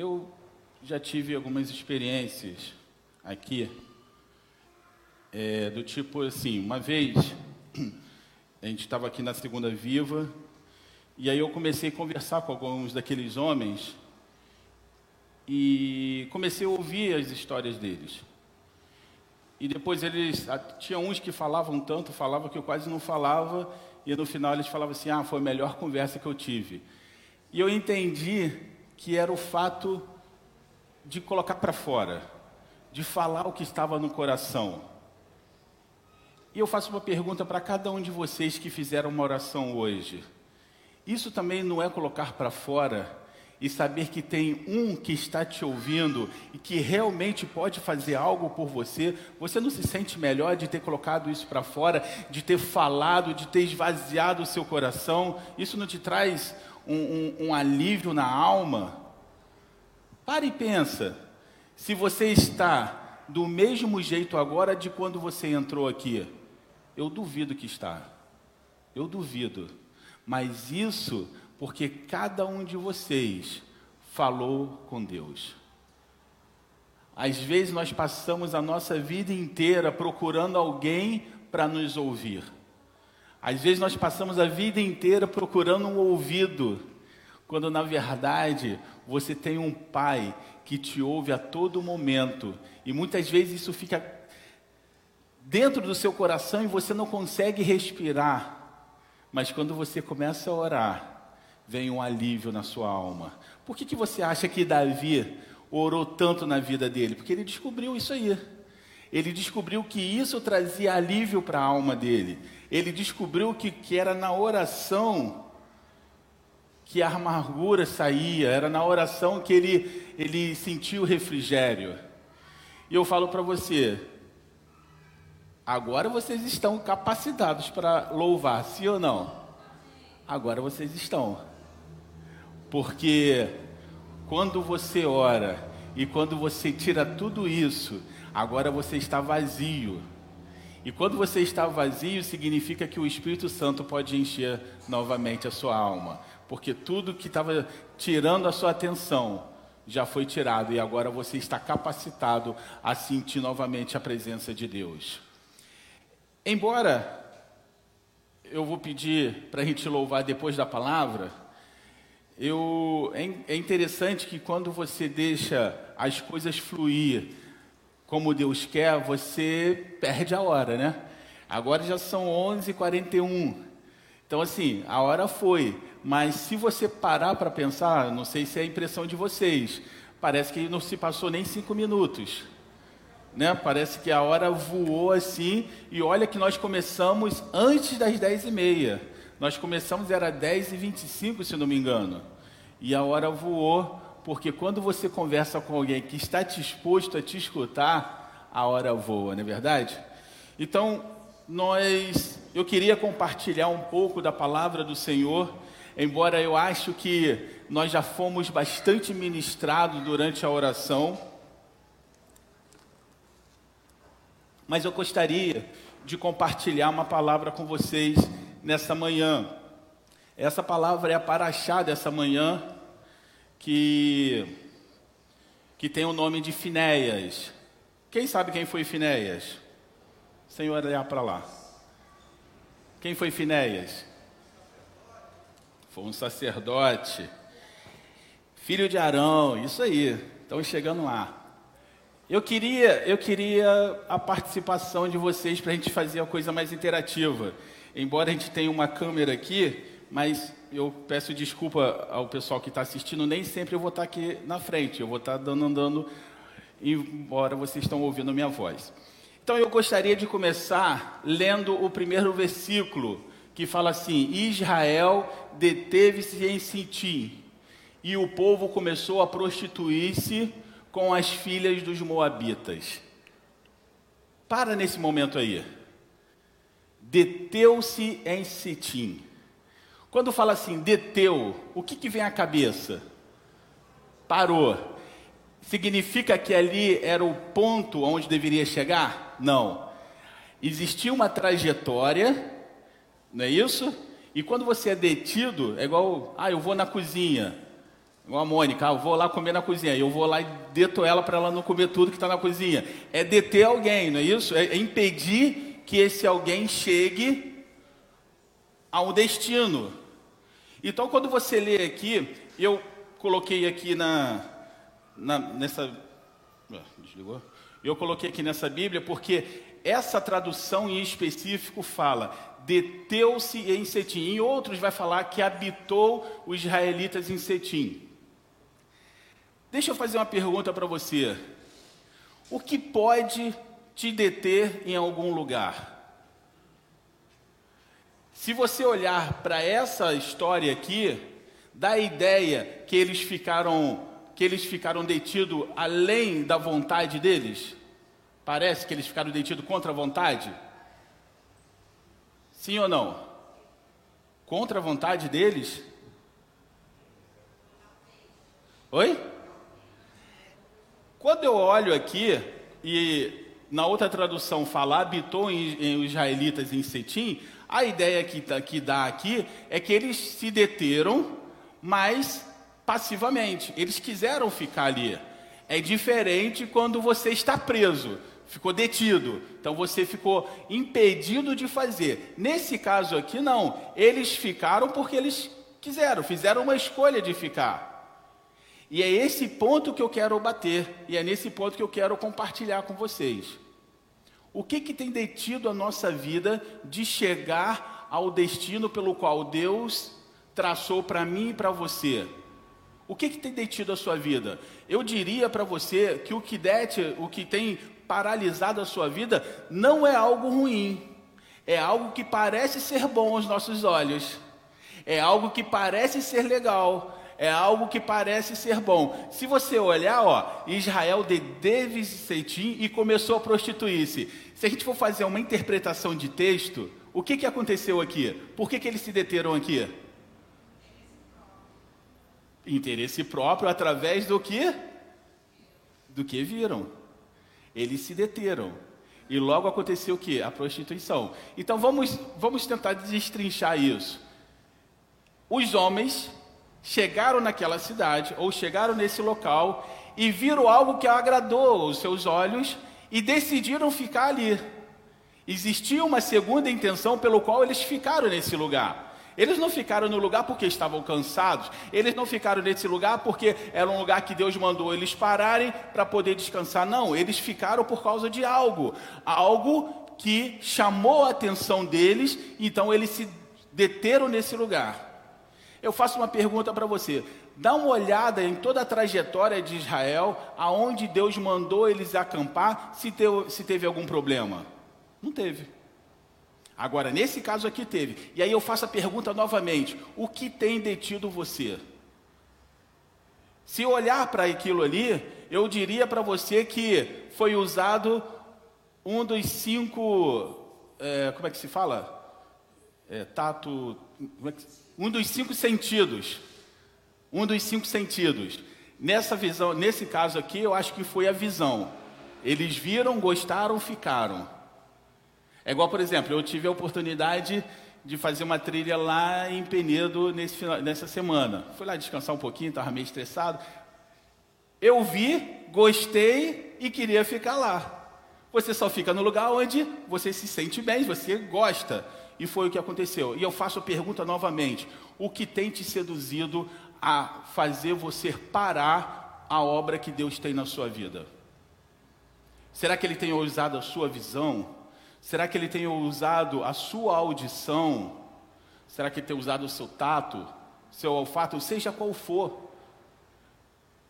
Eu já tive algumas experiências aqui, é, do tipo assim, uma vez a gente estava aqui na Segunda Viva, e aí eu comecei a conversar com alguns daqueles homens e comecei a ouvir as histórias deles. E depois eles, tinha uns que falavam tanto, falavam que eu quase não falava, e no final eles falavam assim: ah, foi a melhor conversa que eu tive. E eu entendi que era o fato de colocar para fora, de falar o que estava no coração. E eu faço uma pergunta para cada um de vocês que fizeram uma oração hoje. Isso também não é colocar para fora e saber que tem um que está te ouvindo e que realmente pode fazer algo por você, você não se sente melhor de ter colocado isso para fora, de ter falado, de ter esvaziado o seu coração? Isso não te traz um, um, um alívio na alma? Pare e pensa. Se você está do mesmo jeito agora de quando você entrou aqui, eu duvido que está. Eu duvido. Mas isso porque cada um de vocês falou com Deus. Às vezes nós passamos a nossa vida inteira procurando alguém para nos ouvir. Às vezes nós passamos a vida inteira procurando um ouvido, quando na verdade você tem um pai que te ouve a todo momento. E muitas vezes isso fica dentro do seu coração e você não consegue respirar. Mas quando você começa a orar, vem um alívio na sua alma. Por que, que você acha que Davi orou tanto na vida dele? Porque ele descobriu isso aí. Ele descobriu que isso trazia alívio para a alma dele. Ele descobriu que, que era na oração que a amargura saía, era na oração que ele, ele sentiu o refrigério. E eu falo para você, agora vocês estão capacitados para louvar, sim ou não? Agora vocês estão. Porque quando você ora e quando você tira tudo isso, agora você está vazio. E quando você está vazio, significa que o Espírito Santo pode encher novamente a sua alma. Porque tudo que estava tirando a sua atenção já foi tirado e agora você está capacitado a sentir novamente a presença de Deus. Embora eu vou pedir para a gente louvar depois da palavra, eu, é, é interessante que quando você deixa as coisas fluir como Deus quer, você perde a hora, né? Agora já são 11h41. Então, assim, a hora foi. Mas se você parar para pensar, não sei se é a impressão de vocês, parece que não se passou nem cinco minutos. Né? Parece que a hora voou assim. E olha que nós começamos antes das 10h30. Nós começamos, era 10 e 25 se não me engano. E a hora voou, porque quando você conversa com alguém que está disposto a te escutar, a hora voa, não é verdade? Então, nós, eu queria compartilhar um pouco da palavra do Senhor, embora eu acho que nós já fomos bastante ministrados durante a oração. Mas eu gostaria de compartilhar uma palavra com vocês nessa manhã. Essa palavra é a paraxá dessa manhã, que, que tem o nome de Finéias. Quem sabe quem foi Finéias? Senhor, olhar para lá. Quem foi Finéias? Foi um sacerdote, filho de Arão, isso aí. Estão chegando lá. Eu queria, eu queria a participação de vocês para a gente fazer a coisa mais interativa. Embora a gente tenha uma câmera aqui, mas eu peço desculpa ao pessoal que está assistindo, nem sempre eu vou estar tá aqui na frente, eu vou estar tá dando, andando, embora vocês estão ouvindo a minha voz. Então eu gostaria de começar lendo o primeiro versículo, que fala assim: Israel deteve-se em Sintim, e o povo começou a prostituir-se com as filhas dos Moabitas. Para nesse momento aí. Deteu-se em Sitim. Quando fala assim, deteu, o que, que vem à cabeça? Parou. Significa que ali era o ponto onde deveria chegar? Não. Existia uma trajetória, não é isso? E quando você é detido, é igual, ah, eu vou na cozinha. Igual a Mônica, ah, eu vou lá comer na cozinha, eu vou lá e deto ela para ela não comer tudo que está na cozinha. É deter alguém, não é isso? É, é impedir que esse alguém chegue a um destino. Então, quando você lê aqui, eu coloquei aqui na, na nessa, ah, desligou? Eu coloquei aqui nessa Bíblia porque essa tradução em específico fala deteu-se em Setim. Em outros vai falar que habitou os israelitas em Setim. Deixa eu fazer uma pergunta para você. O que pode te deter em algum lugar? Se você olhar para essa história aqui, dá a ideia que eles ficaram que eles ficaram detidos além da vontade deles? Parece que eles ficaram detidos contra a vontade? Sim ou não? Contra a vontade deles? Oi? Quando eu olho aqui, e na outra tradução fala habitou em, em israelitas em Setim, a ideia que, tá, que dá aqui é que eles se deteram, mas passivamente. Eles quiseram ficar ali. É diferente quando você está preso ficou detido. Então você ficou impedido de fazer. Nesse caso aqui, não. Eles ficaram porque eles quiseram, fizeram uma escolha de ficar. E é esse ponto que eu quero bater, e é nesse ponto que eu quero compartilhar com vocês. O que, que tem detido a nossa vida de chegar ao destino pelo qual Deus traçou para mim e para você? O que, que tem detido a sua vida? Eu diria para você que o que dete, o que tem paralisado a sua vida, não é algo ruim. É algo que parece ser bom aos nossos olhos. É algo que parece ser legal. É algo que parece ser bom. Se você olhar, ó, Israel de Devisetim e começou a prostituir-se. Se a gente for fazer uma interpretação de texto, o que, que aconteceu aqui? Por que, que eles se deteram aqui? Interesse próprio através do que? Do que viram. Eles se deteram. E logo aconteceu o que? A prostituição. Então vamos, vamos tentar destrinchar isso. Os homens chegaram naquela cidade, ou chegaram nesse local, e viram algo que agradou os seus olhos e decidiram ficar ali. Existia uma segunda intenção pelo qual eles ficaram nesse lugar. Eles não ficaram no lugar porque estavam cansados, eles não ficaram nesse lugar porque era um lugar que Deus mandou eles pararem para poder descansar. Não, eles ficaram por causa de algo, algo que chamou a atenção deles, então eles se deteram nesse lugar. Eu faço uma pergunta para você. Dá uma olhada em toda a trajetória de Israel, aonde Deus mandou eles acampar, se teve, se teve algum problema. Não teve. Agora, nesse caso aqui teve. E aí eu faço a pergunta novamente: o que tem detido você? Se olhar para aquilo ali, eu diria para você que foi usado um dos cinco. É, como é que se fala? É, tato. É que, um dos cinco sentidos. Um dos cinco sentidos. Nessa visão, nesse caso aqui, eu acho que foi a visão. Eles viram, gostaram, ficaram. É igual, por exemplo, eu tive a oportunidade de fazer uma trilha lá em Penedo nesse, nessa semana. Fui lá descansar um pouquinho, estava meio estressado. Eu vi, gostei e queria ficar lá. Você só fica no lugar onde você se sente bem, você gosta. E foi o que aconteceu. E eu faço a pergunta novamente: o que tem te seduzido a fazer você parar a obra que Deus tem na sua vida? Será que Ele tem usado a sua visão? Será que ele tem usado a sua audição? Será que ele tem usado o seu tato, seu olfato, seja qual for?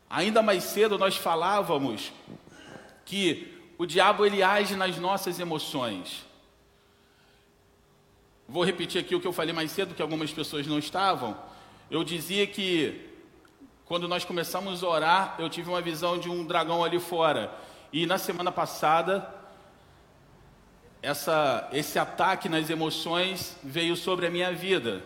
Ainda mais cedo nós falávamos que o diabo ele age nas nossas emoções. Vou repetir aqui o que eu falei mais cedo, que algumas pessoas não estavam. Eu dizia que quando nós começamos a orar, eu tive uma visão de um dragão ali fora. E na semana passada, essa, esse ataque nas emoções veio sobre a minha vida.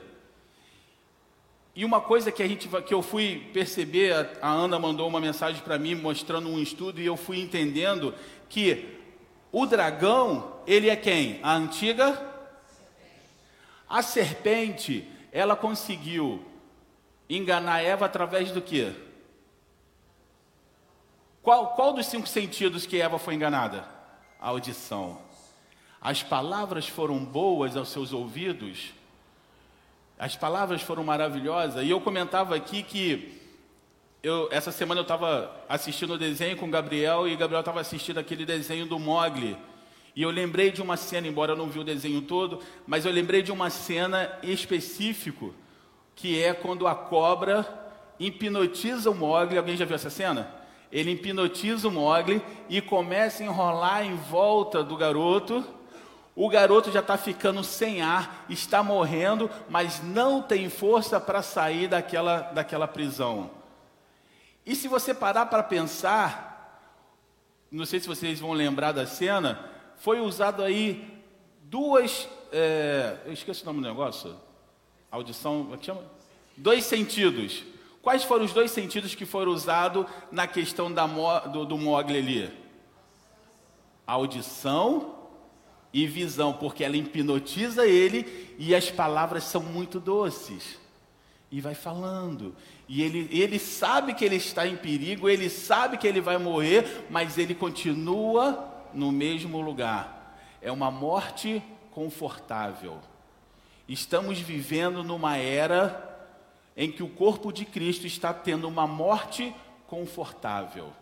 E uma coisa que, a gente, que eu fui perceber, a Ana mandou uma mensagem para mim mostrando um estudo e eu fui entendendo que o dragão, ele é quem? A antiga? A serpente, ela conseguiu enganar Eva através do quê? Qual, qual dos cinco sentidos que Eva foi enganada? A audição. As palavras foram boas aos seus ouvidos, as palavras foram maravilhosas, e eu comentava aqui que eu, essa semana eu estava assistindo o desenho com o Gabriel e Gabriel estava assistindo aquele desenho do Mogli. E eu lembrei de uma cena, embora eu não vi o desenho todo, mas eu lembrei de uma cena específico, que é quando a cobra hipnotiza o Mogli. Alguém já viu essa cena? Ele hipnotiza o Mogli e começa a enrolar em volta do garoto. O garoto já está ficando sem ar, está morrendo, mas não tem força para sair daquela, daquela prisão. E se você parar para pensar, não sei se vocês vão lembrar da cena, foi usado aí duas. É, eu esqueci o nome do negócio. Audição, como é que chama? Dois sentidos. Quais foram os dois sentidos que foram usados na questão da, do, do Mogli ali? Audição e visão, porque ela hipnotiza ele e as palavras são muito doces. E vai falando, e ele, ele sabe que ele está em perigo, ele sabe que ele vai morrer, mas ele continua no mesmo lugar. É uma morte confortável. Estamos vivendo numa era em que o corpo de Cristo está tendo uma morte confortável,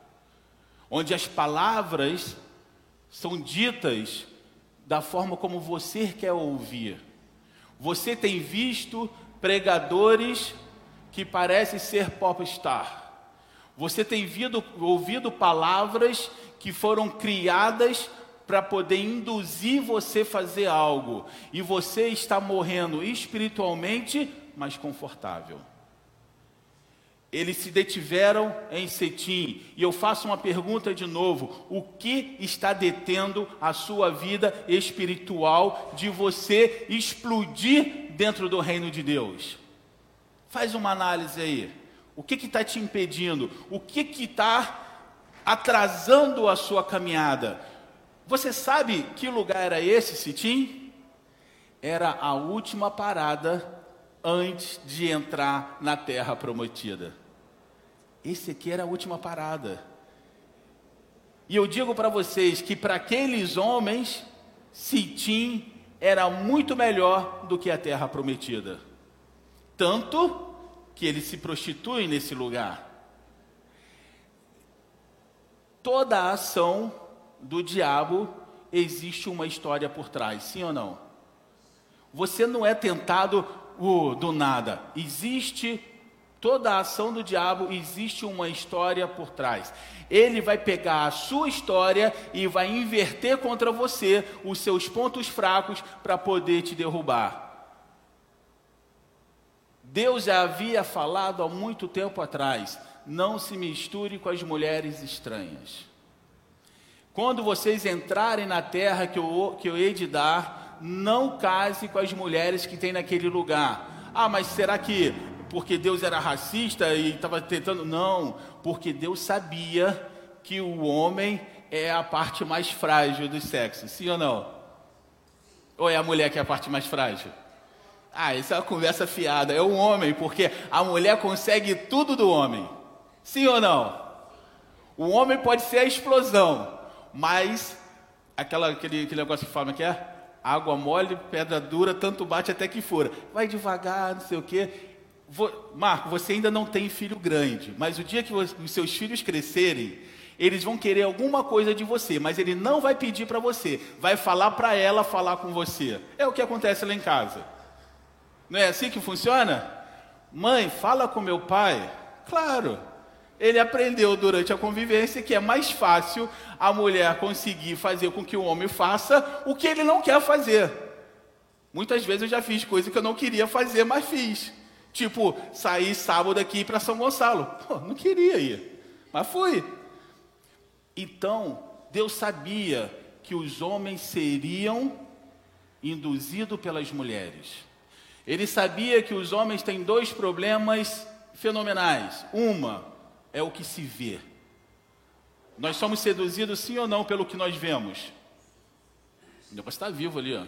onde as palavras são ditas da forma como você quer ouvir. Você tem visto pregadores que parece ser popstar. Você tem vido, ouvido palavras que foram criadas para poder induzir você a fazer algo, e você está morrendo espiritualmente, mas confortável. Eles se detiveram em Cetim, e eu faço uma pergunta de novo: o que está detendo a sua vida espiritual de você explodir dentro do reino de Deus? Faz uma análise aí. O que está te impedindo? O que está atrasando a sua caminhada? Você sabe que lugar era esse, Sitim? Era a última parada antes de entrar na terra prometida. Esse aqui era a última parada. E eu digo para vocês que para aqueles homens, Sitim era muito melhor do que a terra prometida tanto que eles se prostituem nesse lugar. Toda a ação do diabo existe uma história por trás, sim ou não? Você não é tentado uh, do nada. Existe toda a ação do diabo, existe uma história por trás. Ele vai pegar a sua história e vai inverter contra você os seus pontos fracos para poder te derrubar. Deus já havia falado há muito tempo atrás: não se misture com as mulheres estranhas. Quando vocês entrarem na terra que eu, que eu hei de dar, não case com as mulheres que tem naquele lugar. Ah, mas será que porque Deus era racista e estava tentando? Não, porque Deus sabia que o homem é a parte mais frágil do sexo, sim ou não? Ou é a mulher que é a parte mais frágil? Ah, isso é uma conversa fiada. É o homem, porque a mulher consegue tudo do homem. Sim ou não? O homem pode ser a explosão, mas aquela, aquele, aquele negócio que fala que é água mole, pedra dura, tanto bate até que fura. Vai devagar, não sei o quê. Vou, Marco, você ainda não tem filho grande, mas o dia que os seus filhos crescerem, eles vão querer alguma coisa de você, mas ele não vai pedir para você, vai falar para ela falar com você. É o que acontece lá em casa. Não é assim que funciona? Mãe, fala com meu pai. Claro, ele aprendeu durante a convivência que é mais fácil a mulher conseguir fazer com que o homem faça o que ele não quer fazer. Muitas vezes eu já fiz coisa que eu não queria fazer, mas fiz. Tipo, sair sábado aqui para São Gonçalo. Pô, não queria ir, mas fui. Então, Deus sabia que os homens seriam induzidos pelas mulheres. Ele sabia que os homens têm dois problemas fenomenais. Uma é o que se vê. Nós somos seduzidos sim ou não pelo que nós vemos? Depois está vivo ali, ó.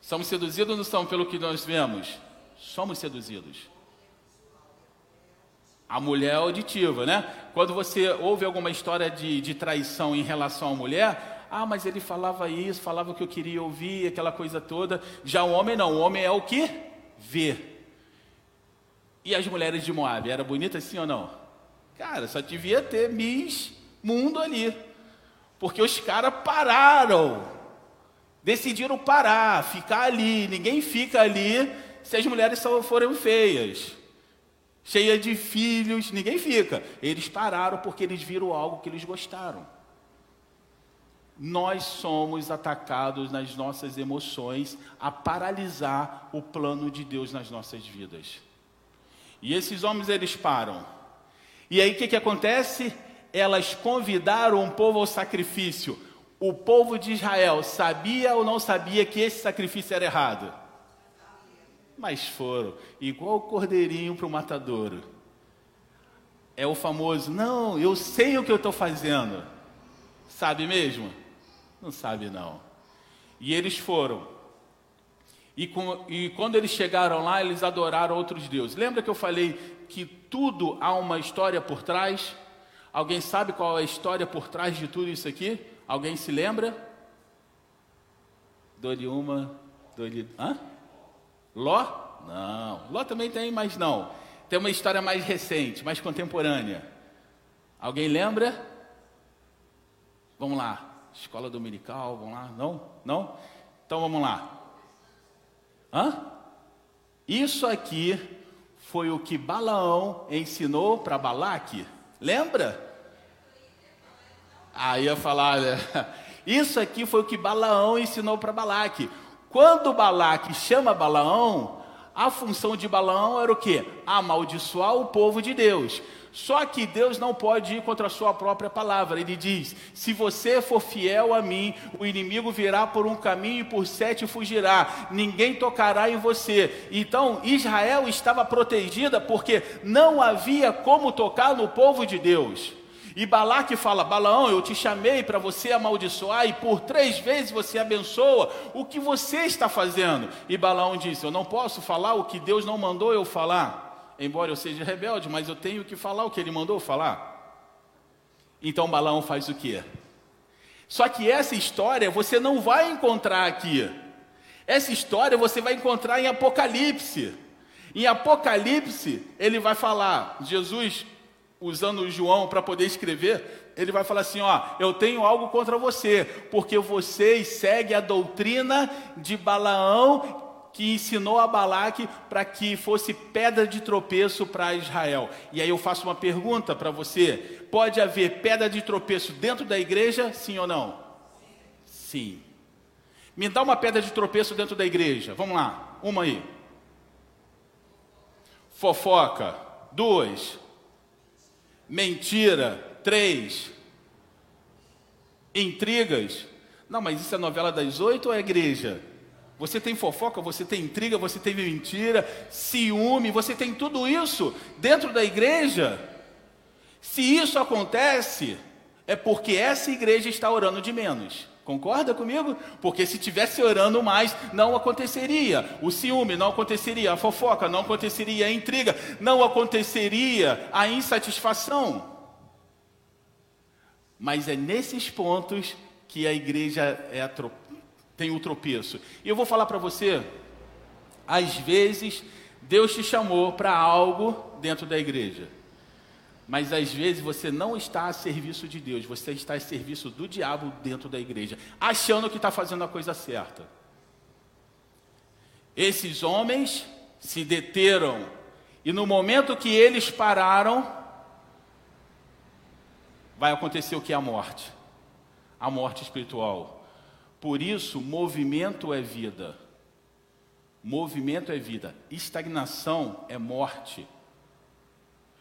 Somos seduzidos ou não somos pelo que nós vemos? Somos seduzidos. A mulher é auditiva, né? Quando você ouve alguma história de, de traição em relação à mulher, ah, mas ele falava isso, falava o que eu queria ouvir, aquela coisa toda. Já o homem não, o homem é o que? Vê. E as mulheres de Moab, era bonita assim ou não? Cara, só devia ter Miss Mundo ali. Porque os caras pararam. Decidiram parar, ficar ali. Ninguém fica ali se as mulheres só forem feias cheia de filhos, ninguém fica. Eles pararam porque eles viram algo que eles gostaram. Nós somos atacados nas nossas emoções a paralisar o plano de Deus nas nossas vidas. E esses homens eles param. E aí o que, que acontece? Elas convidaram o povo ao sacrifício. O povo de Israel sabia ou não sabia que esse sacrifício era errado? mas foram, igual o cordeirinho para o matadouro. É o famoso, não, eu sei o que eu estou fazendo. Sabe mesmo? Não sabe não. E eles foram. E, com, e quando eles chegaram lá, eles adoraram outros deuses. Lembra que eu falei que tudo há uma história por trás? Alguém sabe qual é a história por trás de tudo isso aqui? Alguém se lembra? Dou-lhe uma, dou-lhe. Hã? Ló? Não. Ló também tem, mas não. Tem uma história mais recente, mais contemporânea. Alguém lembra? Vamos lá. Escola dominical, vamos lá? Não? Não? Então vamos lá. Hã? Isso aqui foi o que Balaão ensinou para Balaque. Lembra? Ah, ia falar. Né? Isso aqui foi o que Balaão ensinou para Balaque. Quando Balaque chama Balaão, a função de Balaão era o quê? Amaldiçoar o povo de Deus. Só que Deus não pode ir contra a sua própria palavra. Ele diz: Se você for fiel a mim, o inimigo virá por um caminho e por sete fugirá. Ninguém tocará em você. Então Israel estava protegida porque não havia como tocar no povo de Deus. E Balaque fala: Balaão, eu te chamei para você amaldiçoar, e por três vezes você abençoa. O que você está fazendo? E Balaão disse: Eu não posso falar o que Deus não mandou eu falar, embora eu seja rebelde, mas eu tenho que falar o que ele mandou falar. Então Balaão faz o quê? Só que essa história você não vai encontrar aqui. Essa história você vai encontrar em Apocalipse. Em Apocalipse, ele vai falar: Jesus usando João para poder escrever, ele vai falar assim: ó, eu tenho algo contra você, porque vocês seguem a doutrina de Balaão que ensinou a Balaque para que fosse pedra de tropeço para Israel. E aí eu faço uma pergunta para você: pode haver pedra de tropeço dentro da igreja, sim ou não? Sim. Me dá uma pedra de tropeço dentro da igreja. Vamos lá, uma aí. Fofoca. Duas mentira. Três, intrigas. Não, mas isso é novela das oito ou é igreja? Você tem fofoca, você tem intriga, você tem mentira, ciúme, você tem tudo isso dentro da igreja. Se isso acontece, é porque essa igreja está orando de menos. Concorda comigo? Porque se tivesse orando mais, não aconteceria o ciúme, não aconteceria a fofoca, não aconteceria a intriga, não aconteceria a insatisfação. Mas é nesses pontos que a igreja é a tem o tropeço. E eu vou falar para você, às vezes Deus te chamou para algo dentro da igreja. Mas às vezes você não está a serviço de Deus, você está a serviço do diabo dentro da igreja, achando que está fazendo a coisa certa. Esses homens se deteram, e no momento que eles pararam, vai acontecer o que é a morte a morte espiritual. Por isso, movimento é vida. Movimento é vida, estagnação é morte.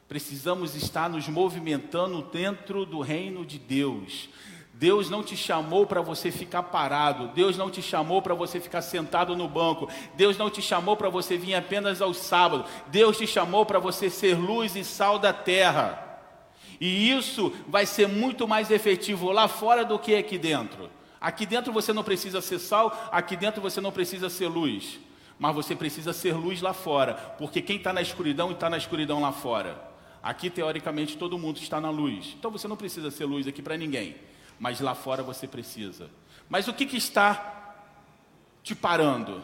Precisamos estar nos movimentando dentro do reino de Deus. Deus não te chamou para você ficar parado. Deus não te chamou para você ficar sentado no banco. Deus não te chamou para você vir apenas aos sábados. Deus te chamou para você ser luz e sal da terra. E isso vai ser muito mais efetivo lá fora do que aqui dentro. Aqui dentro você não precisa ser sal, aqui dentro você não precisa ser luz. Mas você precisa ser luz lá fora, porque quem está na escuridão está na escuridão lá fora. Aqui, teoricamente, todo mundo está na luz. Então você não precisa ser luz aqui para ninguém. Mas lá fora você precisa. Mas o que, que está te parando?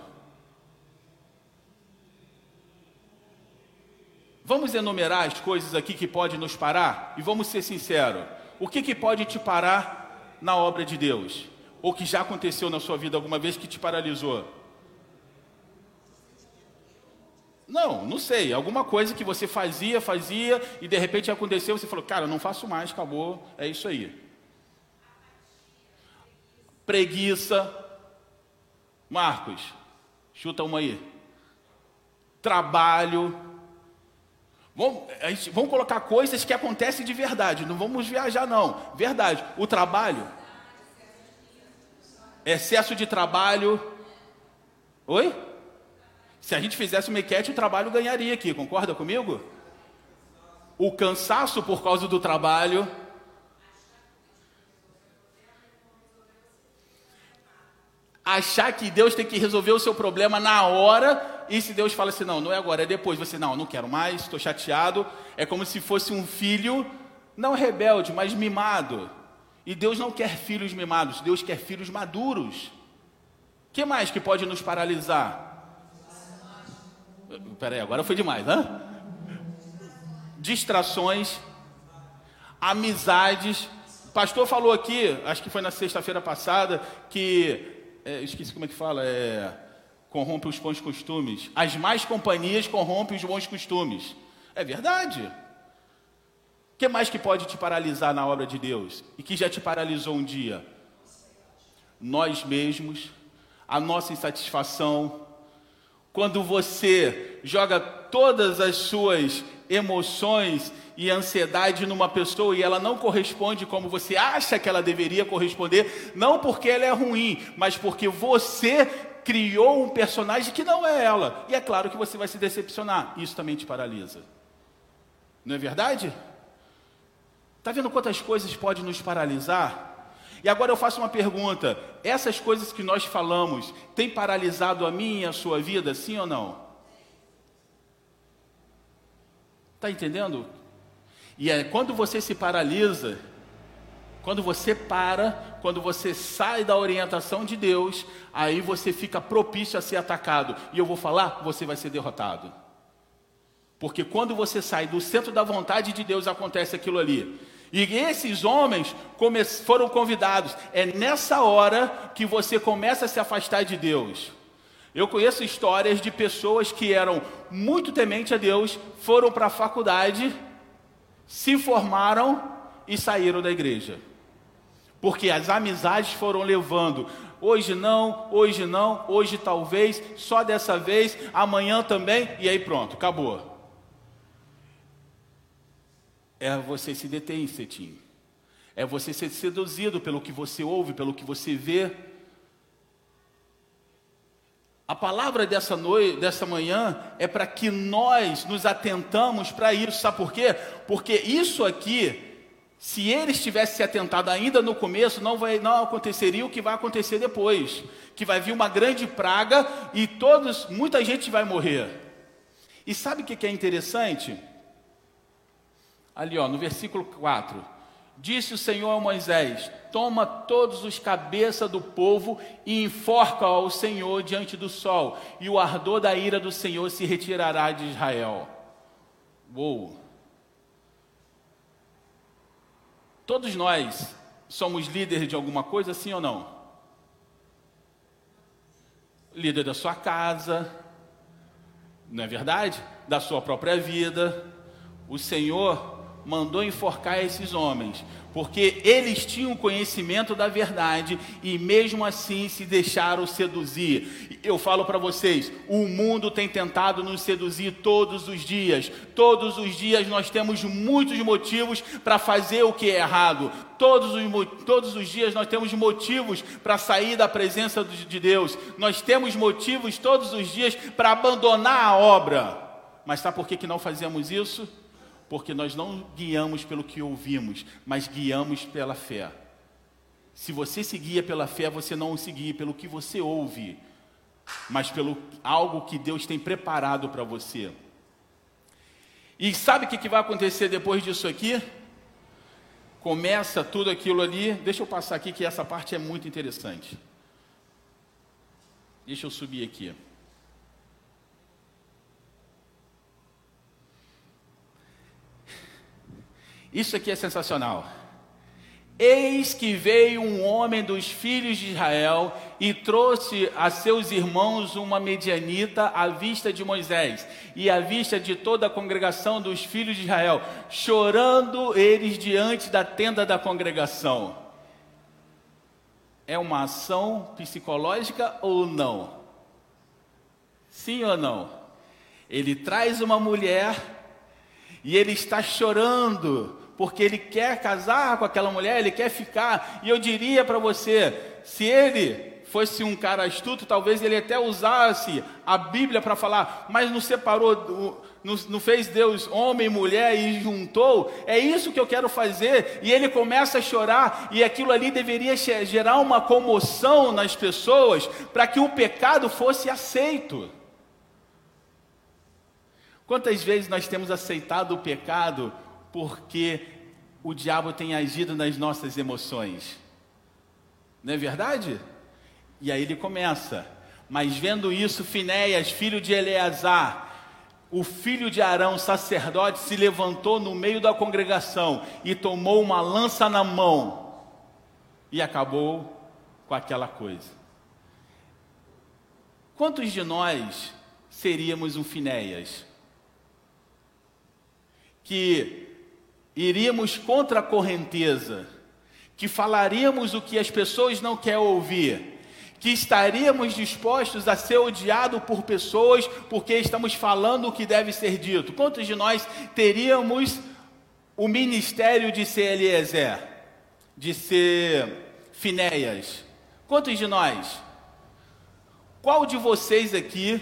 Vamos enumerar as coisas aqui que podem nos parar? E vamos ser sinceros. O que, que pode te parar na obra de Deus? Ou que já aconteceu na sua vida alguma vez que te paralisou? Não, não sei. Alguma coisa que você fazia, fazia e de repente aconteceu, você falou, cara, não faço mais, acabou, é isso aí. Preguiça. Marcos, chuta uma aí. Trabalho. Vamos, vamos colocar coisas que acontecem de verdade, não vamos viajar, não. Verdade. O trabalho. Excesso de trabalho. Oi? Se a gente fizesse uma enquete, o trabalho ganharia aqui, concorda comigo? O cansaço por causa do trabalho. Achar que Deus tem que resolver o seu problema na hora, e se Deus fala assim, não, não é agora, é depois, você, não, não quero mais, estou chateado. É como se fosse um filho, não rebelde, mas mimado. E Deus não quer filhos mimados, Deus quer filhos maduros. O que mais que pode nos paralisar? Peraí, agora foi demais, né? Distrações, amizades. O pastor falou aqui, acho que foi na sexta-feira passada, que. É, esqueci como é que fala, é, corrompe os bons costumes. As más companhias corrompem os bons costumes. É verdade. O que mais que pode te paralisar na obra de Deus? E que já te paralisou um dia? Nós mesmos, a nossa insatisfação, quando você joga todas as suas emoções e ansiedade numa pessoa e ela não corresponde como você acha que ela deveria corresponder, não porque ela é ruim, mas porque você criou um personagem que não é ela. E é claro que você vai se decepcionar. Isso também te paralisa. Não é verdade? Está vendo quantas coisas podem nos paralisar? E agora eu faço uma pergunta: essas coisas que nós falamos têm paralisado a minha e a sua vida, sim ou não? Está entendendo? E é quando você se paralisa, quando você para, quando você sai da orientação de Deus, aí você fica propício a ser atacado. E eu vou falar, você vai ser derrotado. Porque quando você sai do centro da vontade de Deus, acontece aquilo ali. E esses homens foram convidados. É nessa hora que você começa a se afastar de Deus. Eu conheço histórias de pessoas que eram muito tementes a Deus, foram para a faculdade, se formaram e saíram da igreja. Porque as amizades foram levando. Hoje não, hoje não, hoje talvez, só dessa vez, amanhã também, e aí pronto, acabou é você se deter em cetim. É você ser seduzido pelo que você ouve, pelo que você vê. A palavra dessa noite, dessa manhã, é para que nós nos atentamos para isso. Sabe por quê? Porque isso aqui, se eles tivessem se atentado ainda no começo, não, vai, não aconteceria o que vai acontecer depois. Que vai vir uma grande praga e todos, muita gente vai morrer. E sabe o que é interessante? Ali, ó, no versículo 4. Disse o Senhor a Moisés: Toma todos os cabeças do povo e enforca ao Senhor diante do sol, e o ardor da ira do Senhor se retirará de Israel. Uou! Todos nós somos líderes de alguma coisa, sim ou não? Líder da sua casa, não é verdade? Da sua própria vida. O Senhor mandou enforcar esses homens, porque eles tinham conhecimento da verdade e mesmo assim se deixaram seduzir. Eu falo para vocês, o mundo tem tentado nos seduzir todos os dias. Todos os dias nós temos muitos motivos para fazer o que é errado. Todos os, todos os dias nós temos motivos para sair da presença de Deus. Nós temos motivos todos os dias para abandonar a obra. Mas sabe por que, que não fazemos isso? Porque nós não guiamos pelo que ouvimos, mas guiamos pela fé. Se você se guia pela fé, você não se guia pelo que você ouve, mas pelo algo que Deus tem preparado para você. E sabe o que, que vai acontecer depois disso aqui? Começa tudo aquilo ali. Deixa eu passar aqui que essa parte é muito interessante. Deixa eu subir aqui. Isso aqui é sensacional. Eis que veio um homem dos filhos de Israel e trouxe a seus irmãos uma medianita à vista de Moisés e à vista de toda a congregação dos filhos de Israel, chorando eles diante da tenda da congregação. É uma ação psicológica ou não? Sim ou não? Ele traz uma mulher e ele está chorando porque ele quer casar com aquela mulher, ele quer ficar. E eu diria para você, se ele fosse um cara astuto, talvez ele até usasse a Bíblia para falar, mas não separou, não, fez Deus homem e mulher e juntou. É isso que eu quero fazer. E ele começa a chorar, e aquilo ali deveria gerar uma comoção nas pessoas para que o pecado fosse aceito. Quantas vezes nós temos aceitado o pecado porque o diabo tem agido nas nossas emoções. Não é verdade? E aí ele começa. Mas vendo isso, Finéias, filho de Eleazar, o filho de Arão, sacerdote, se levantou no meio da congregação e tomou uma lança na mão e acabou com aquela coisa. Quantos de nós seríamos um Finéias? Que iríamos contra a correnteza, que falaríamos o que as pessoas não querem ouvir, que estaríamos dispostos a ser odiados por pessoas porque estamos falando o que deve ser dito. Quantos de nós teríamos o ministério de ser Eliezer, de ser Finéias? Quantos de nós? Qual de vocês aqui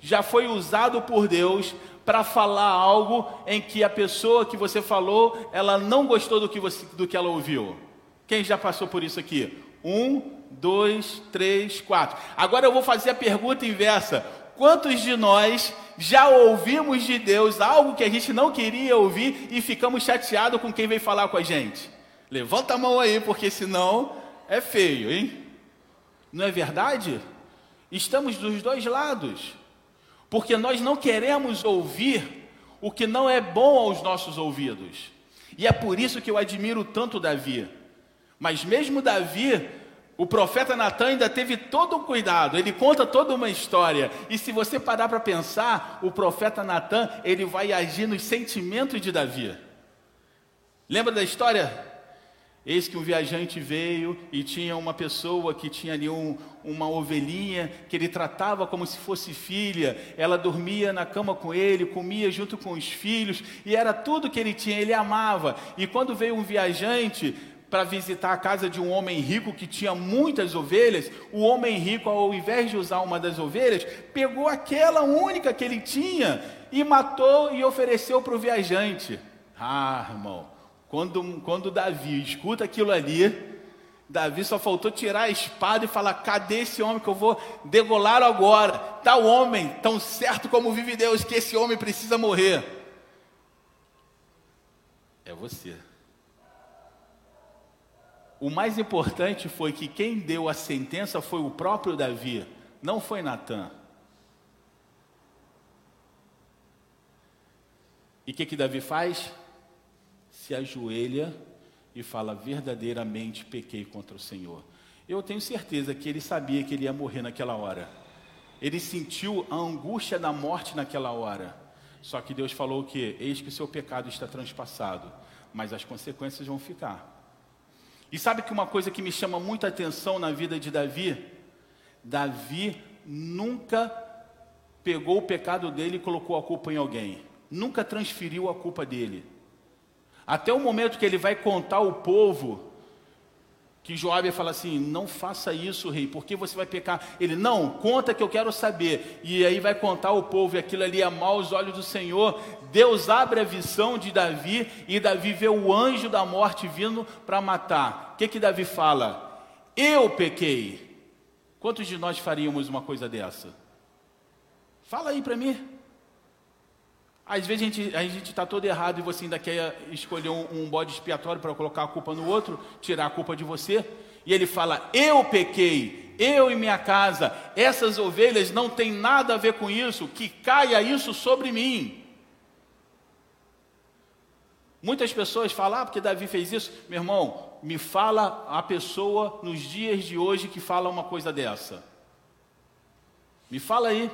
já foi usado por Deus para falar algo em que a pessoa que você falou, ela não gostou do que, você, do que ela ouviu. Quem já passou por isso aqui? Um, dois, três, quatro. Agora eu vou fazer a pergunta inversa. Quantos de nós já ouvimos de Deus algo que a gente não queria ouvir e ficamos chateados com quem veio falar com a gente? Levanta a mão aí, porque senão é feio, hein? Não é verdade? Estamos dos dois lados porque nós não queremos ouvir o que não é bom aos nossos ouvidos. E é por isso que eu admiro tanto Davi. Mas mesmo Davi, o profeta Natan ainda teve todo o cuidado, ele conta toda uma história. E se você parar para pensar, o profeta Natan, ele vai agir nos sentimentos de Davi. Lembra da história? Eis que um viajante veio e tinha uma pessoa que tinha ali um, uma ovelhinha que ele tratava como se fosse filha. Ela dormia na cama com ele, comia junto com os filhos e era tudo que ele tinha, ele amava. E quando veio um viajante para visitar a casa de um homem rico que tinha muitas ovelhas, o homem rico, ao invés de usar uma das ovelhas, pegou aquela única que ele tinha e matou e ofereceu para o viajante. Ah, irmão. Quando, quando Davi escuta aquilo ali, Davi só faltou tirar a espada e falar: cadê esse homem que eu vou degolar agora? Tal homem, tão certo como vive Deus, que esse homem precisa morrer. É você. O mais importante foi que quem deu a sentença foi o próprio Davi, não foi Natan. E o que, que Davi faz? Se ajoelha e fala: verdadeiramente pequei contra o Senhor. Eu tenho certeza que ele sabia que ele ia morrer naquela hora. Ele sentiu a angústia da morte naquela hora. Só que Deus falou que eis que o seu pecado está transpassado, mas as consequências vão ficar. E sabe que uma coisa que me chama muita atenção na vida de Davi? Davi nunca pegou o pecado dele e colocou a culpa em alguém. Nunca transferiu a culpa dele. Até o momento que ele vai contar ao povo que Joabe fala assim: não faça isso, rei, porque você vai pecar. Ele, não, conta que eu quero saber. E aí vai contar ao povo, e aquilo ali é mau aos olhos do Senhor. Deus abre a visão de Davi, e Davi vê o anjo da morte vindo para matar. O que, que Davi fala? Eu pequei. Quantos de nós faríamos uma coisa dessa? Fala aí para mim. Às vezes a gente a está todo errado e você ainda quer escolher um, um bode expiatório para colocar a culpa no outro, tirar a culpa de você. E ele fala: Eu pequei, eu e minha casa, essas ovelhas não têm nada a ver com isso, que caia isso sobre mim. Muitas pessoas falam, ah, porque Davi fez isso. Meu irmão, me fala a pessoa nos dias de hoje que fala uma coisa dessa. Me fala aí.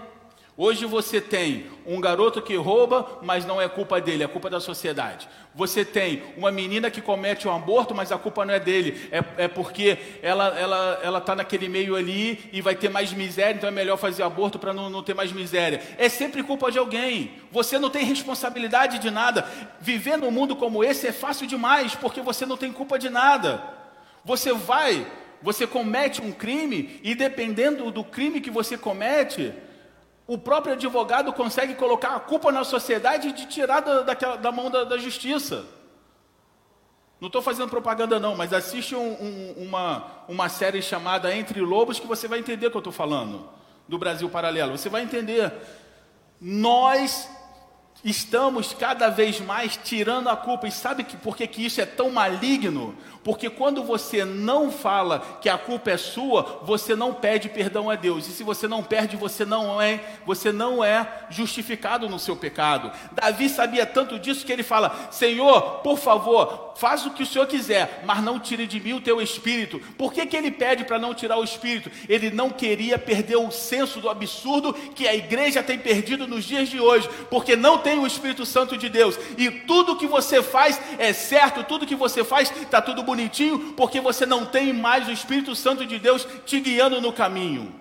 Hoje você tem um garoto que rouba, mas não é culpa dele, é culpa da sociedade. Você tem uma menina que comete um aborto, mas a culpa não é dele, é, é porque ela está ela, ela tá naquele meio ali e vai ter mais miséria, então é melhor fazer aborto para não, não ter mais miséria. É sempre culpa de alguém. Você não tem responsabilidade de nada. Viver num mundo como esse é fácil demais, porque você não tem culpa de nada. Você vai, você comete um crime, e dependendo do crime que você comete, o próprio advogado consegue colocar a culpa na sociedade de tirar da, daquela, da mão da, da justiça. Não estou fazendo propaganda não, mas assiste um, um, uma, uma série chamada Entre Lobos que você vai entender o que eu estou falando, do Brasil Paralelo. Você vai entender. Nós estamos cada vez mais tirando a culpa. E sabe que, por que, que isso é tão maligno? Porque quando você não fala que a culpa é sua, você não pede perdão a Deus. E se você não perde, você não é, você não é justificado no seu pecado. Davi sabia tanto disso que ele fala: "Senhor, por favor, faz o que o Senhor quiser, mas não tire de mim o teu espírito". Por que que ele pede para não tirar o espírito? Ele não queria perder o senso do absurdo que a igreja tem perdido nos dias de hoje, porque não tem o Espírito Santo de Deus. E tudo que você faz é certo, tudo que você faz está tudo bonitinho, porque você não tem mais o Espírito Santo de Deus te guiando no caminho.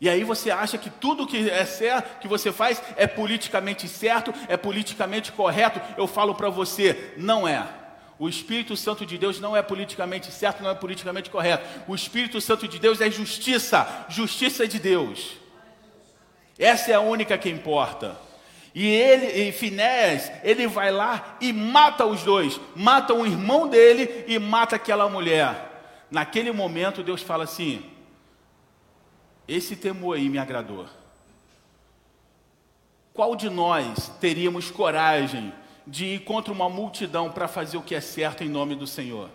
E aí você acha que tudo que é certo, que você faz é politicamente certo, é politicamente correto. Eu falo para você, não é. O Espírito Santo de Deus não é politicamente certo, não é politicamente correto. O Espírito Santo de Deus é justiça, justiça de Deus. Essa é a única que importa. E ele, e Finés, ele vai lá e mata os dois, mata o irmão dele e mata aquela mulher. Naquele momento Deus fala assim: Esse temor aí me agradou. Qual de nós teríamos coragem de ir contra uma multidão para fazer o que é certo em nome do Senhor?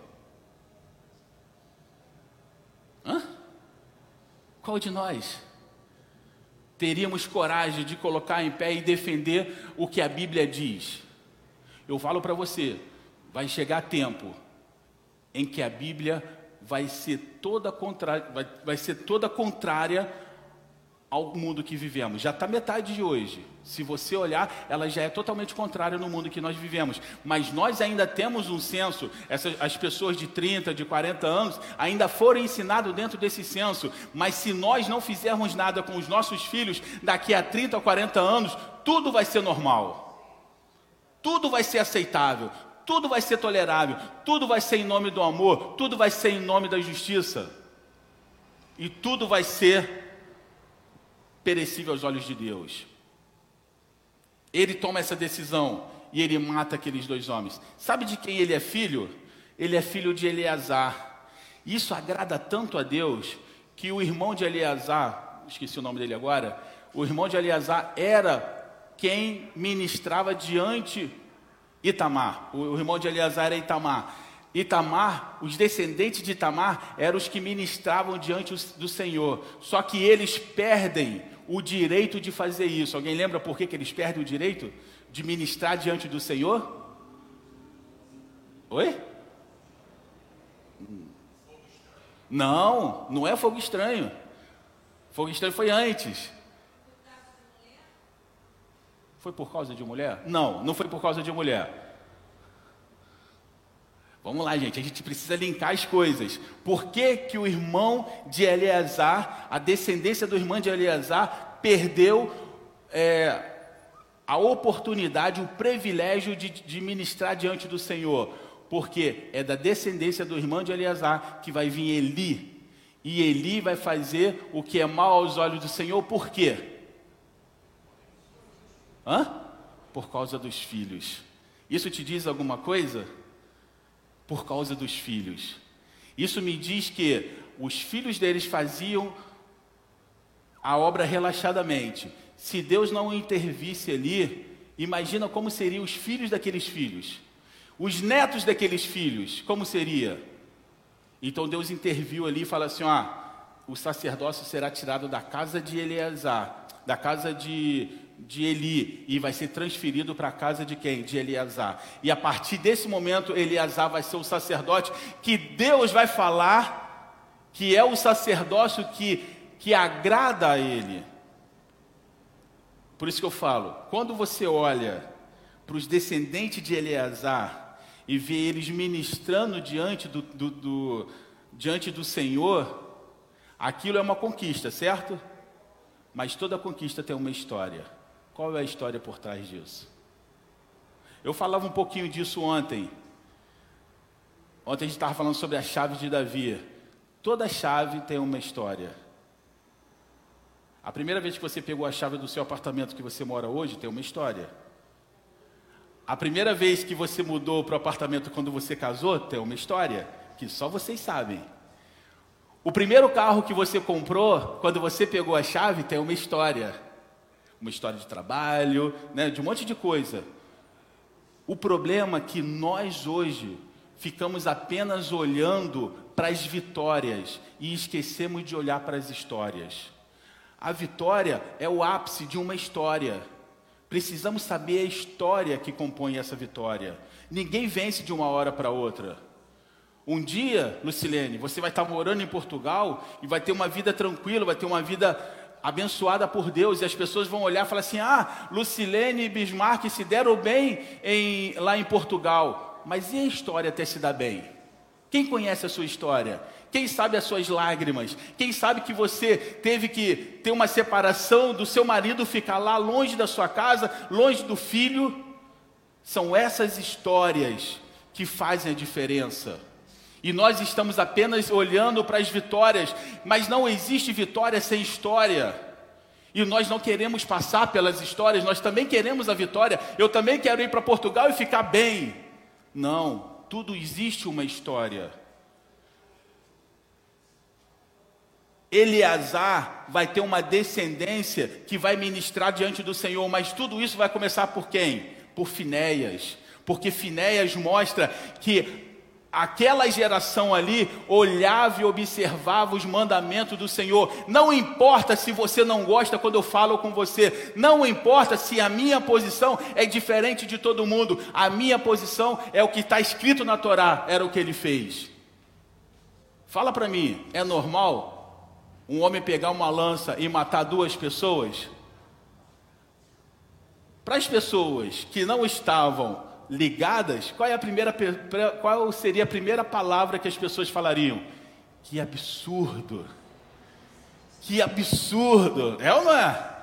Hã? Qual de nós? teríamos coragem de colocar em pé e defender o que a Bíblia diz. Eu falo para você, vai chegar tempo em que a Bíblia vai ser toda contrária, vai, vai ser toda contrária ao mundo que vivemos. Já está metade de hoje. Se você olhar, ela já é totalmente contrária no mundo que nós vivemos. Mas nós ainda temos um senso, essas, as pessoas de 30, de 40 anos, ainda foram ensinadas dentro desse senso. Mas se nós não fizermos nada com os nossos filhos, daqui a 30 ou 40 anos, tudo vai ser normal. Tudo vai ser aceitável, tudo vai ser tolerável, tudo vai ser em nome do amor, tudo vai ser em nome da justiça. E tudo vai ser perecível aos olhos de Deus. Ele toma essa decisão e ele mata aqueles dois homens. Sabe de quem ele é filho? Ele é filho de Eleazar. Isso agrada tanto a Deus que o irmão de Eleazar, esqueci o nome dele agora, o irmão de Eleazar era quem ministrava diante Itamar. O irmão de Eleazar era Itamar. Itamar, os descendentes de Itamar eram os que ministravam diante do Senhor. Só que eles perdem o direito de fazer isso. Alguém lembra por que, que eles perdem o direito de ministrar diante do Senhor? Oi? Não, não é fogo estranho. Fogo estranho foi antes. Foi por causa de mulher? Não, não foi por causa de mulher. Vamos lá, gente, a gente precisa linkar as coisas. Por que, que o irmão de Eleazar, a descendência do irmão de Eleazar, perdeu é, a oportunidade, o privilégio de, de ministrar diante do Senhor? Porque é da descendência do irmão de Eleazar que vai vir Eli. E Eli vai fazer o que é mal aos olhos do Senhor, por quê? Hã? Por causa dos filhos. Isso te diz alguma coisa? por causa dos filhos. Isso me diz que os filhos deles faziam a obra relaxadamente. se Deus não intervisse ali, imagina como seriam os filhos daqueles filhos, os netos daqueles filhos, como seria? Então Deus interviu ali e fala assim: ó, o sacerdócio será tirado da casa de Eleazar, da casa de, de Eli, e vai ser transferido para a casa de quem? De Eleazar. E a partir desse momento, Eleazar vai ser o sacerdote que Deus vai falar que é o sacerdócio que, que agrada a Ele. Por isso que eu falo, quando você olha para os descendentes de Eleazar e vê eles ministrando diante do, do, do, diante do Senhor, aquilo é uma conquista, certo? Mas toda conquista tem uma história. Qual é a história por trás disso? Eu falava um pouquinho disso ontem. Ontem a gente estava falando sobre a chave de Davi. Toda chave tem uma história. A primeira vez que você pegou a chave do seu apartamento que você mora hoje tem uma história. A primeira vez que você mudou para o apartamento quando você casou tem uma história que só vocês sabem. O primeiro carro que você comprou quando você pegou a chave tem uma história. Uma história de trabalho, né, de um monte de coisa. O problema é que nós hoje ficamos apenas olhando para as vitórias e esquecemos de olhar para as histórias. A vitória é o ápice de uma história. Precisamos saber a história que compõe essa vitória. Ninguém vence de uma hora para outra. Um dia, Lucilene, você vai estar morando em Portugal e vai ter uma vida tranquila, vai ter uma vida abençoada por Deus, e as pessoas vão olhar e falar assim: ah, Lucilene e Bismarck se deram bem em, lá em Portugal. Mas e a história até se dar bem? Quem conhece a sua história? Quem sabe as suas lágrimas? Quem sabe que você teve que ter uma separação do seu marido, ficar lá longe da sua casa, longe do filho? São essas histórias que fazem a diferença. E nós estamos apenas olhando para as vitórias, mas não existe vitória sem história. E nós não queremos passar pelas histórias, nós também queremos a vitória. Eu também quero ir para Portugal e ficar bem. Não, tudo existe uma história. Eleazar vai ter uma descendência que vai ministrar diante do Senhor, mas tudo isso vai começar por quem? Por Finéias, porque Finéias mostra que aquela geração ali olhava e observava os mandamentos do Senhor. Não importa se você não gosta quando eu falo com você, não importa se a minha posição é diferente de todo mundo, a minha posição é o que está escrito na Torá, era o que ele fez. Fala para mim, é normal um homem pegar uma lança e matar duas pessoas? Para as pessoas que não estavam ligadas, qual, é a primeira, qual seria a primeira palavra que as pessoas falariam? Que absurdo! Que absurdo! É ou não é?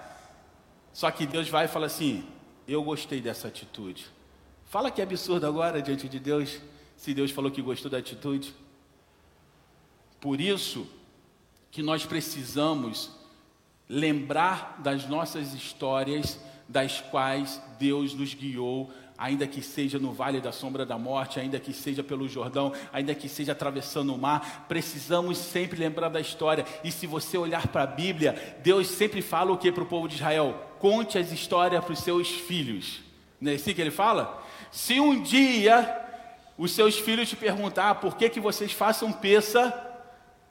Só que Deus vai e fala assim: Eu gostei dessa atitude. Fala que é absurdo agora diante de Deus, se Deus falou que gostou da atitude. Por isso que nós precisamos lembrar das nossas histórias, das quais Deus nos guiou ainda que seja no vale da sombra da morte, ainda que seja pelo Jordão, ainda que seja atravessando o mar, precisamos sempre lembrar da história. E se você olhar para a Bíblia, Deus sempre fala o que para o povo de Israel? Conte as histórias para os seus filhos. Não é assim que ele fala? Se um dia os seus filhos te perguntar por que, que vocês façam peça,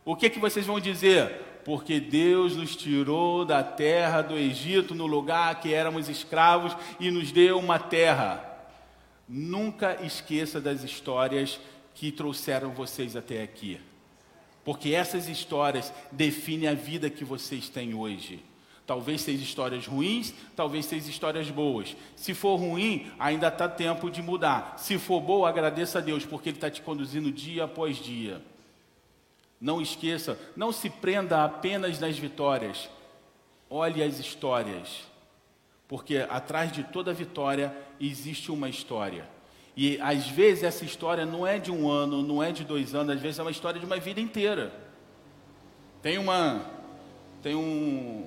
o que, que vocês vão dizer? porque Deus nos tirou da terra do Egito, no lugar que éramos escravos, e nos deu uma terra. Nunca esqueça das histórias que trouxeram vocês até aqui. Porque essas histórias definem a vida que vocês têm hoje. Talvez sejam histórias ruins, talvez sejam histórias boas. Se for ruim, ainda está tempo de mudar. Se for boa, agradeça a Deus, porque Ele está te conduzindo dia após dia. Não esqueça, não se prenda apenas nas vitórias. Olhe as histórias porque atrás de toda vitória existe uma história. E às vezes essa história não é de um ano, não é de dois anos, às vezes é uma história de uma vida inteira. Tem uma, tem um,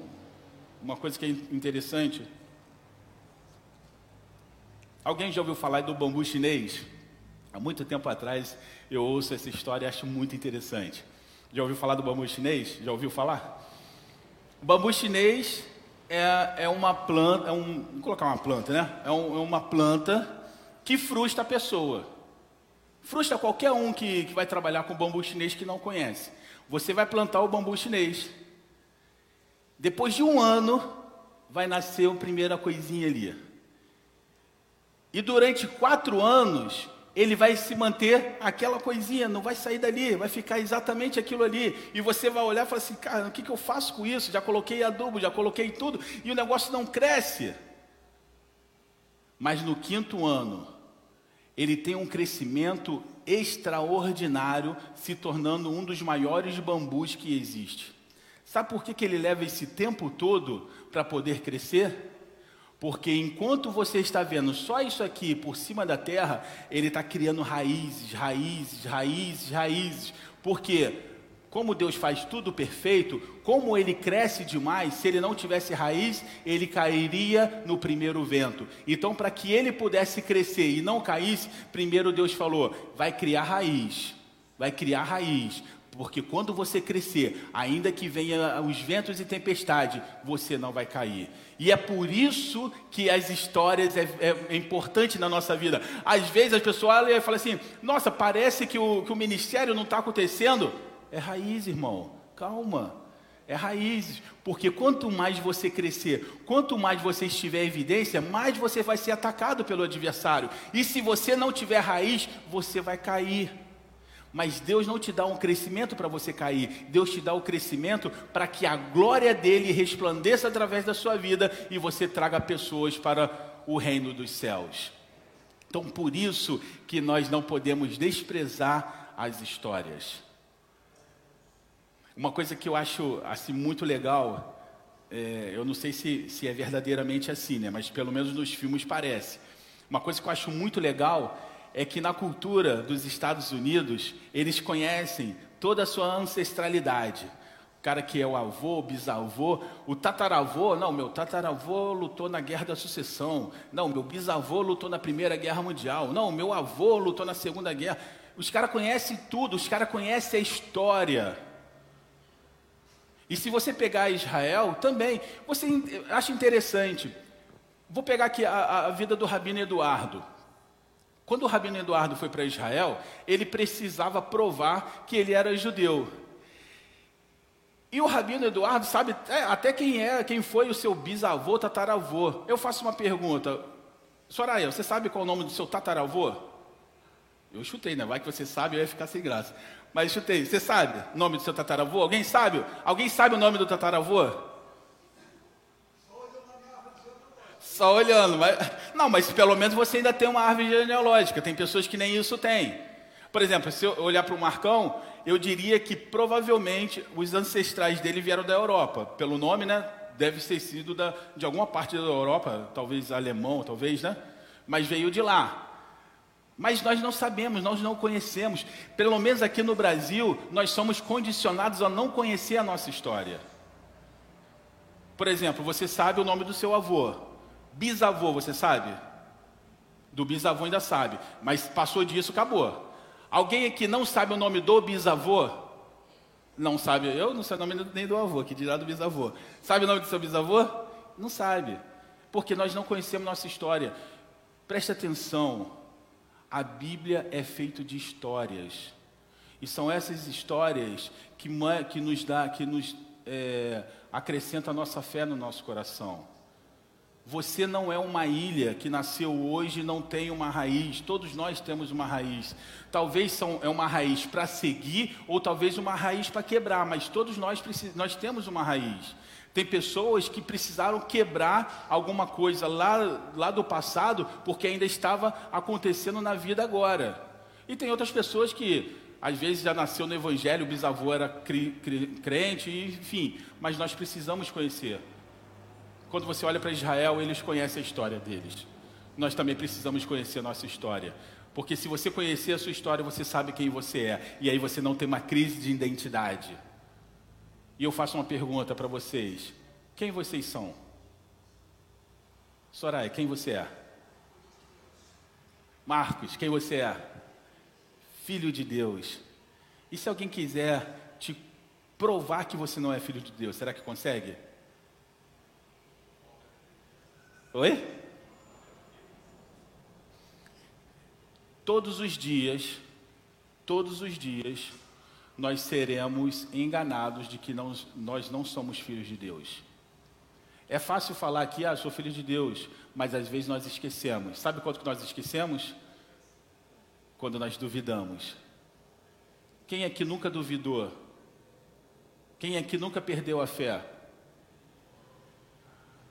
uma coisa que é interessante. Alguém já ouviu falar do bambu chinês? Há muito tempo atrás eu ouço essa história e acho muito interessante. Já ouviu falar do bambu chinês? Já ouviu falar? O bambu chinês é, é, uma planta, é um, vou colocar uma planta, né? É, um, é uma planta que frustra a pessoa. Frustra qualquer um que, que vai trabalhar com bambu chinês que não conhece. Você vai plantar o bambu chinês. Depois de um ano, vai nascer a primeira coisinha ali. E durante quatro anos, ele vai se manter aquela coisinha, não vai sair dali, vai ficar exatamente aquilo ali. E você vai olhar e falar assim: cara, o que, que eu faço com isso? Já coloquei adubo, já coloquei tudo, e o negócio não cresce. Mas no quinto ano, ele tem um crescimento extraordinário, se tornando um dos maiores bambus que existe. Sabe por que, que ele leva esse tempo todo para poder crescer? Porque enquanto você está vendo só isso aqui por cima da terra, ele está criando raízes, raízes, raízes, raízes. Porque, como Deus faz tudo perfeito, como ele cresce demais, se ele não tivesse raiz, ele cairia no primeiro vento. Então, para que ele pudesse crescer e não caísse, primeiro Deus falou: vai criar raiz, vai criar raiz. Porque quando você crescer, ainda que venha os ventos e tempestade, você não vai cair. E é por isso que as histórias é, é, é importante na nossa vida. Às vezes as pessoas olham e falam assim: nossa, parece que o, que o ministério não está acontecendo. É raiz, irmão. Calma. É raízes, porque quanto mais você crescer, quanto mais você estiver em evidência, mais você vai ser atacado pelo adversário. E se você não tiver raiz, você vai cair. Mas Deus não te dá um crescimento para você cair, Deus te dá o crescimento para que a glória dele resplandeça através da sua vida e você traga pessoas para o reino dos céus. Então, por isso que nós não podemos desprezar as histórias. Uma coisa que eu acho assim muito legal, é, eu não sei se, se é verdadeiramente assim, né? Mas pelo menos nos filmes parece. Uma coisa que eu acho muito legal é que na cultura dos Estados Unidos, eles conhecem toda a sua ancestralidade. O cara que é o avô, o bisavô, o tataravô, não, meu tataravô lutou na Guerra da Sucessão. Não, meu bisavô lutou na Primeira Guerra Mundial. Não, meu avô lutou na Segunda Guerra. Os caras conhecem tudo, os caras conhecem a história. E se você pegar Israel, também, você acha interessante. Vou pegar aqui a, a vida do Rabino Eduardo. Quando o Rabino Eduardo foi para Israel, ele precisava provar que ele era judeu. E o Rabino Eduardo sabe até quem é, quem foi o seu bisavô, tataravô. Eu faço uma pergunta. Soraya, você sabe qual é o nome do seu tataravô? Eu chutei, né? Vai que você sabe, eu ia ficar sem graça. Mas chutei. Você sabe o nome do seu tataravô? Alguém sabe? Alguém sabe o nome do tataravô? Só olhando, mas não, mas pelo menos você ainda tem uma árvore genealógica. Tem pessoas que nem isso têm. Por exemplo, se eu olhar para o Marcão, eu diria que provavelmente os ancestrais dele vieram da Europa. Pelo nome, né? Deve ter sido da, de alguma parte da Europa, talvez alemão, talvez, né? Mas veio de lá. Mas nós não sabemos, nós não conhecemos. Pelo menos aqui no Brasil, nós somos condicionados a não conhecer a nossa história. Por exemplo, você sabe o nome do seu avô. Bisavô, você sabe? Do bisavô ainda sabe, mas passou disso, acabou. Alguém aqui não sabe o nome do bisavô? Não sabe, eu não sei o nome nem do avô, que dirá do bisavô. Sabe o nome do seu bisavô? Não sabe, porque nós não conhecemos nossa história. Preste atenção, a Bíblia é feita de histórias. E são essas histórias que, que nos dá, que nos é, acrescenta a nossa fé no nosso coração. Você não é uma ilha que nasceu hoje e não tem uma raiz. Todos nós temos uma raiz. Talvez são, é uma raiz para seguir ou talvez uma raiz para quebrar, mas todos nós, nós temos uma raiz. Tem pessoas que precisaram quebrar alguma coisa lá, lá do passado porque ainda estava acontecendo na vida agora. E tem outras pessoas que às vezes já nasceu no evangelho, o bisavô era crente, enfim, mas nós precisamos conhecer. Quando você olha para Israel, eles conhecem a história deles. Nós também precisamos conhecer a nossa história. Porque se você conhecer a sua história, você sabe quem você é. E aí você não tem uma crise de identidade. E eu faço uma pergunta para vocês: quem vocês são? Soraya, quem você é? Marcos, quem você é? Filho de Deus. E se alguém quiser te provar que você não é filho de Deus, será que consegue? Oi? Todos os dias, todos os dias, nós seremos enganados de que não, nós não somos filhos de Deus. É fácil falar aqui, ah, sou filho de Deus, mas às vezes nós esquecemos. Sabe quanto que nós esquecemos? Quando nós duvidamos. Quem é que nunca duvidou? Quem é que nunca perdeu a fé?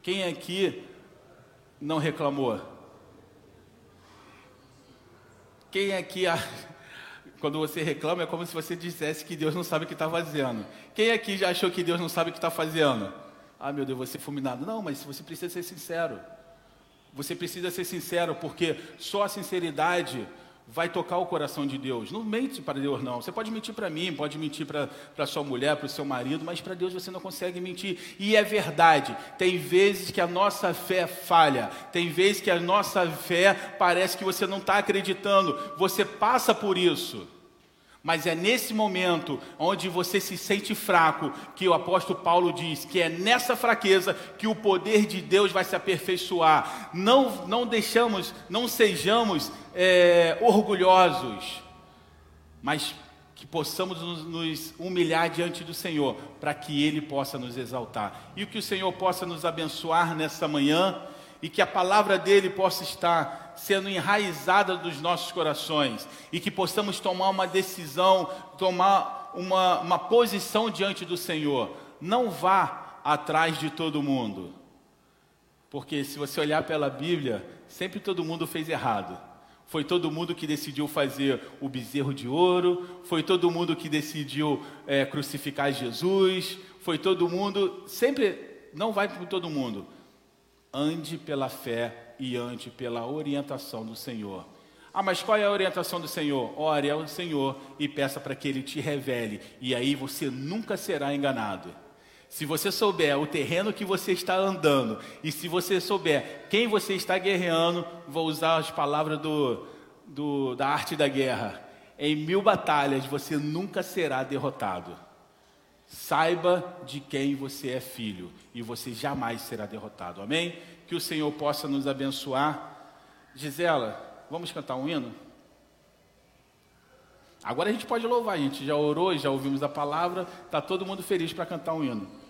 Quem é que não reclamou? Quem que quando você reclama é como se você dissesse que Deus não sabe o que está fazendo? Quem aqui já achou que Deus não sabe o que está fazendo? Ah, meu Deus, você fulminado. Não, mas você precisa ser sincero. Você precisa ser sincero, porque só a sinceridade vai tocar o coração de Deus. Não mente para Deus, não. Você pode mentir para mim, pode mentir para sua mulher, para o seu marido, mas para Deus você não consegue mentir. E é verdade. Tem vezes que a nossa fé falha. Tem vezes que a nossa fé parece que você não está acreditando. Você passa por isso. Mas é nesse momento onde você se sente fraco que o apóstolo Paulo diz que é nessa fraqueza que o poder de Deus vai se aperfeiçoar. Não, não deixamos, não sejamos é, orgulhosos, mas que possamos nos, nos humilhar diante do Senhor para que Ele possa nos exaltar e que o Senhor possa nos abençoar nessa manhã e que a palavra dele possa estar sendo enraizada dos nossos corações e que possamos tomar uma decisão, tomar uma, uma posição diante do Senhor. Não vá atrás de todo mundo, porque se você olhar pela Bíblia, sempre todo mundo fez errado. Foi todo mundo que decidiu fazer o bezerro de ouro, foi todo mundo que decidiu é, crucificar Jesus, foi todo mundo, sempre, não vai por todo mundo, ande pela fé e ande pela orientação do Senhor. Ah, mas qual é a orientação do Senhor? Ore ao Senhor e peça para que Ele te revele, e aí você nunca será enganado. Se você souber o terreno que você está andando, e se você souber quem você está guerreando, vou usar as palavras do, do, da arte da guerra. Em mil batalhas você nunca será derrotado. Saiba de quem você é filho, e você jamais será derrotado. Amém? Que o Senhor possa nos abençoar. Gisela, vamos cantar um hino? Agora a gente pode louvar, a gente já orou, já ouvimos a palavra, está todo mundo feliz para cantar um hino.